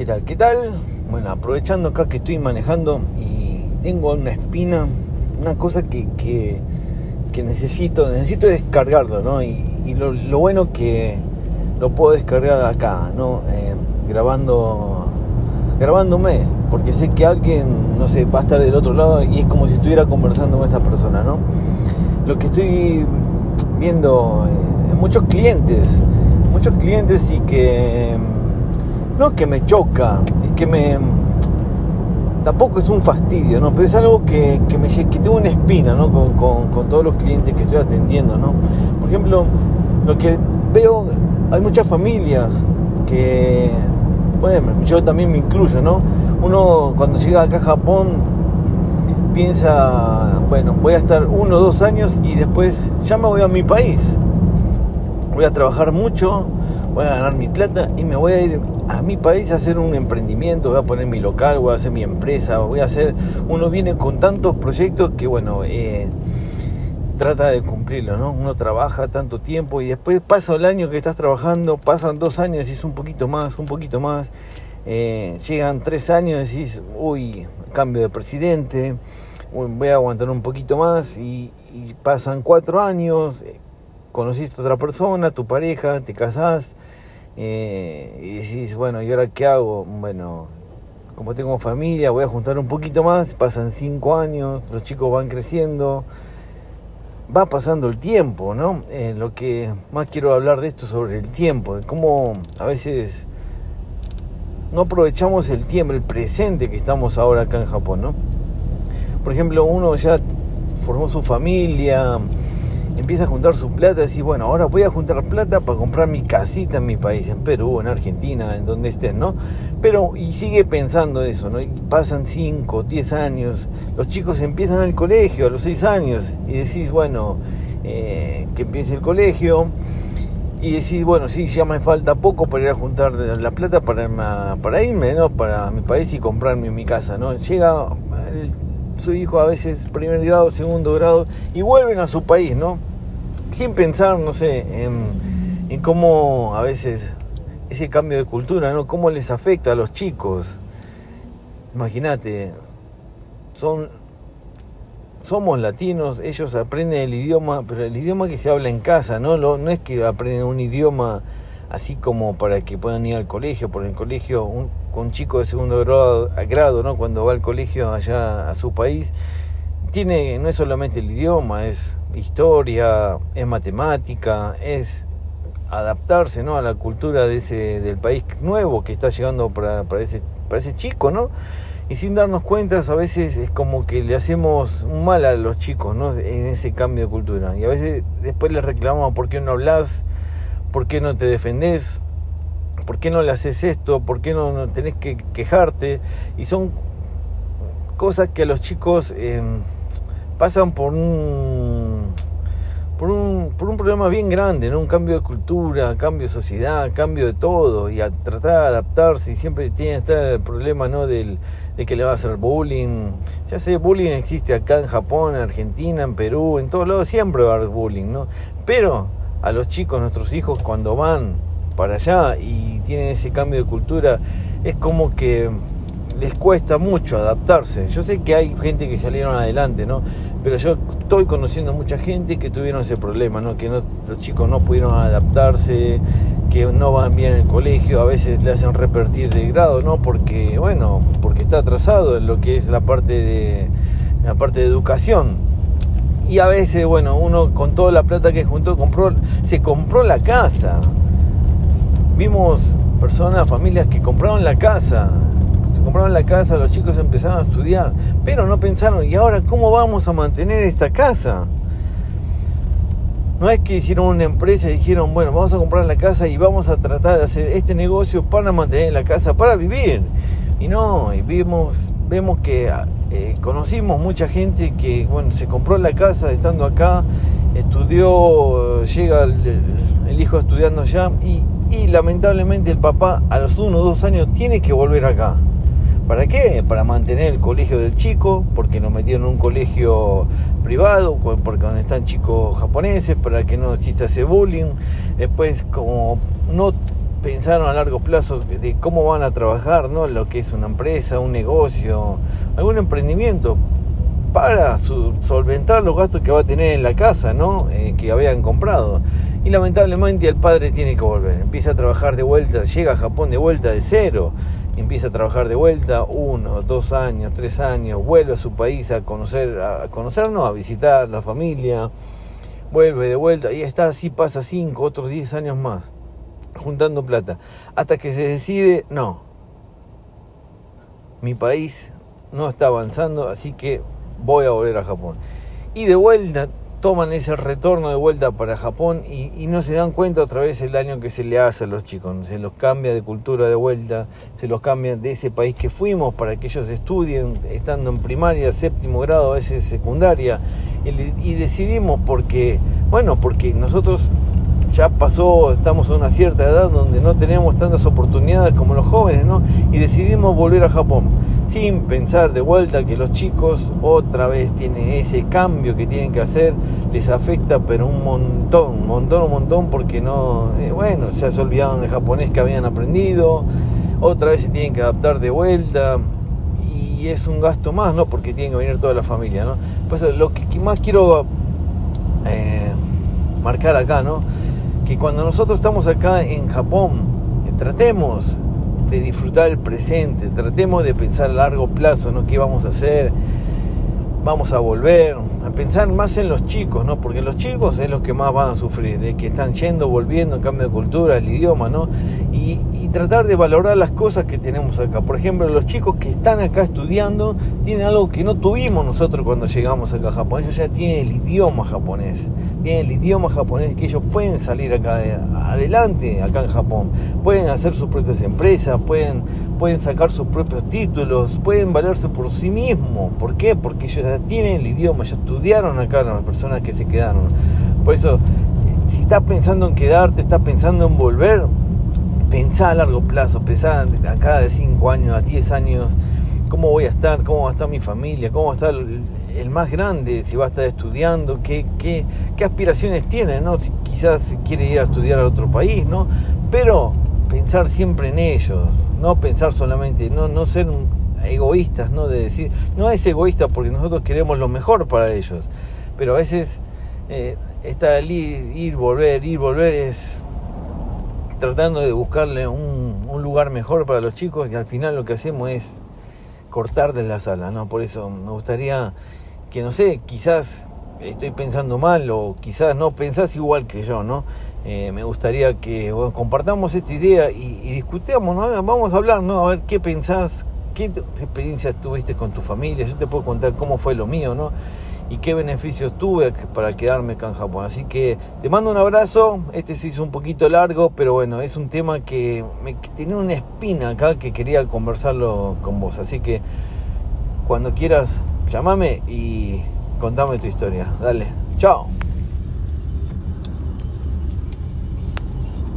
¿Qué tal? ¿Qué tal? Bueno, aprovechando acá que estoy manejando y tengo una espina, una cosa que, que, necesito, necesito descargarlo, ¿no? Y, lo, bueno que lo puedo descargar acá, ¿no? Eh, grabando, grabándome, porque sé que alguien, no sé, va a estar del otro lado y es como si estuviera conversando con esta persona, ¿no? Lo que estoy viendo en eh, muchos clientes, muchos clientes y que no que me choca, es que me tampoco es un fastidio, ¿no? Pero es algo que, me que tengo una espina, ¿no? Con, todos los clientes que estoy atendiendo, ¿no? Por ejemplo, lo que veo, hay muchas familias que, bueno, yo también me incluyo, ¿no? Uno cuando llega acá a Japón piensa, bueno, voy a estar uno o dos años y después ya me voy a mi país. Voy a trabajar mucho, voy a ganar mi plata y me voy a ir a mi país a hacer un emprendimiento, voy a poner mi local, voy a hacer mi empresa, voy a hacer... Uno viene con tantos proyectos que, bueno, eh, trata de cumplirlo, ¿no? Uno trabaja tanto tiempo y después pasa el año que estás trabajando, pasan dos años y un poquito más, un poquito más. Eh, llegan tres años y decís, uy, cambio de presidente, voy a aguantar un poquito más y, y pasan cuatro años, eh, conociste a otra persona, tu pareja, te casás eh, y decís, bueno, ¿y ahora qué hago? Bueno, como tengo familia, voy a juntar un poquito más, pasan cinco años, los chicos van creciendo, va pasando el tiempo, ¿no? Eh, lo que más quiero hablar de esto sobre el tiempo, de cómo a veces no aprovechamos el tiempo, el presente que estamos ahora acá en Japón, ¿no? Por ejemplo, uno ya formó su familia, empieza a juntar su plata y bueno, ahora voy a juntar plata para comprar mi casita en mi país, en Perú, en Argentina, en donde estén, ¿no? Pero, y sigue pensando eso, ¿no? Y pasan 5, 10 años, los chicos empiezan el colegio a los 6 años y decís, bueno, eh, que empiece el colegio y decís, bueno, sí, ya me falta poco para ir a juntar la plata para, para irme, ¿no? Para mi país y comprarme mi casa, ¿no? Llega su hijo a veces primer grado, segundo grado y vuelven a su país, ¿no? Sin pensar, no sé, en, cómo a veces ese cambio de cultura, ¿no? Cómo les afecta a los chicos. Imagínate, son somos latinos, ellos aprenden el idioma, pero el idioma que se habla en casa, ¿no? no es que aprenden un idioma así como para que puedan ir al colegio, por el colegio, un, un chico de segundo grado, grado, ¿no? Cuando va al colegio allá a su país, tiene, no es solamente el idioma, es historia, es matemática, es adaptarse ¿no? a la cultura de ese, del país nuevo que está llegando para, para, ese, para ese chico, ¿no? Y sin darnos cuenta, a veces es como que le hacemos mal a los chicos, ¿no? En ese cambio de cultura. Y a veces después les reclamamos, ¿por qué no hablas? ¿Por qué no te defendés? ¿Por qué no le haces esto? ¿Por qué no, tenés que quejarte? Y son cosas que a los chicos... Em, pasan por un, por un, por un problema bien grande, ¿no? un cambio de cultura, cambio de sociedad, cambio de todo, y a tratar de adaptarse, y siempre tiene estar el problema ¿no? Del, de que le va a hacer bullying. Ya sé, bullying existe acá en Japón, en Argentina, en Perú, en todos lados siempre va a haber bullying, ¿no? Pero a los chicos, nuestros hijos, cuando van para allá y tienen ese cambio de cultura, es como que les cuesta mucho adaptarse. Yo sé que hay gente que salieron adelante, ¿no? Pero yo estoy conociendo mucha gente que tuvieron ese problema, ¿no? Que los chicos no pudieron adaptarse, que no van bien en el colegio, a veces le hacen repetir de grado, ¿no? Porque, bueno, porque está atrasado en lo que es la parte de, la parte de educación. Y a veces, bueno, uno con toda la plata que juntó, compró, se compró la casa. Vimos personas, familias que compraron la casa, compraron la casa, los chicos empezaron a estudiar, pero no pensaron, ¿y ahora cómo vamos a mantener esta casa? No es que hicieron una empresa y dijeron, bueno, vamos a comprar la casa y vamos a tratar de hacer este negocio para mantener la casa, para vivir. Y no, y vimos, vemos que eh, conocimos mucha gente que, bueno, se compró la casa estando acá, estudió, llega el, hijo estudiando allá y, y lamentablemente el papá a los uno o dos años tiene que volver acá. ¿Para qué? Para mantener el colegio del chico, porque nos metieron en un colegio privado, porque donde están chicos japoneses, para que no exista ese bullying. Después, como no pensaron a largo plazo de cómo van a trabajar, ¿no? Lo que es una empresa, un negocio, algún emprendimiento para solventar los gastos que va a tener en la casa, ¿no? Eh, que habían comprado. Y lamentablemente el padre tiene que volver. Empieza a trabajar de vuelta, llega a Japón de vuelta de cero. Empieza a trabajar de vuelta uno, dos años, tres años. Vuelve a su país a conocer, a conocer, no, a visitar la familia. Vuelve de vuelta y está así, pasa cinco, otros diez años más. Juntando plata. Hasta que se decide, no. Mi país no está avanzando, así que voy a volver a Japón. Y de vuelta toman ese retorno de vuelta para Japón y, no se dan cuenta otra vez el daño que se le hace a los chicos. Se los cambia de cultura de vuelta, se los cambia de ese país que fuimos para que ellos estudien, estando en primaria, séptimo grado, a veces secundaria. Y, decidimos porque, bueno, porque nosotros ya pasó, estamos a una cierta edad donde no tenemos tantas oportunidades como los jóvenes, ¿no? Y decidimos volver a Japón sin pensar de vuelta que los chicos otra vez tienen ese cambio que tienen que hacer, les afecta pero un montón, un montón, un montón porque no, eh, bueno, ya se olvidaron el japonés que habían aprendido, otra vez se tienen que adaptar de vuelta y es un gasto más, ¿no? Porque tienen que venir toda la familia, ¿no? Pues lo que más quiero eh, marcar acá, ¿no? Que cuando nosotros estamos acá en Japón, eh, tratemos de disfrutar el presente, tratemos de pensar a largo plazo, ¿no? ¿Qué vamos a hacer? Vamos a volver, a pensar más en los chicos, ¿no? Porque los chicos es los que más van a sufrir, de que están yendo, volviendo, en cambio de cultura, el idioma, ¿no? Y, tratar de valorar las cosas que tenemos acá. Por ejemplo, los chicos que están acá estudiando tienen algo que no tuvimos nosotros cuando llegamos acá a Japón. Ellos ya tienen el idioma japonés, tienen el idioma japonés que ellos pueden salir acá adelante, acá en Japón. Pueden hacer sus propias empresas, pueden, pueden sacar sus propios títulos, pueden valerse por sí mismos. ¿Por qué? Porque ellos ya tienen el idioma, ya estudiaron acá las personas que se quedaron. Por eso, si estás pensando en quedarte, estás pensando en volver, pensá a largo plazo, pensá acá de 5 años a 10 años, cómo voy a estar, cómo va a estar mi familia, cómo va a estar el, más grande, si va a estar estudiando, qué, qué, aspiraciones tiene, ¿no? quizás quiere ir a estudiar a otro país, ¿no? Pero pensar siempre en ellos, no pensar solamente, no, no ser egoístas, ¿no? De decir, no es egoísta porque nosotros queremos lo mejor para ellos, pero a veces eh, estar allí, ir, volver, ir, volver es tratando de buscarle un, lugar mejor para los chicos y al final lo que hacemos es cortar de la sala, ¿no? Por eso me gustaría que, no sé, quizás estoy pensando mal o quizás no pensás igual que yo, ¿no? Eh, me gustaría que compartamos esta idea y, y discutamos, ¿no? Vamos a hablar, ¿no? A ver qué pensás, qué experiencias tuviste con tu familia, yo te puedo contar cómo fue lo mío, ¿no? y qué beneficios tuve para quedarme acá en Japón. Así que te mando un abrazo. Este se hizo un poquito largo, pero bueno, es un tema que me tiene una espina acá que quería conversarlo con vos. Así que cuando quieras, llámame y contame tu historia. Dale, chao.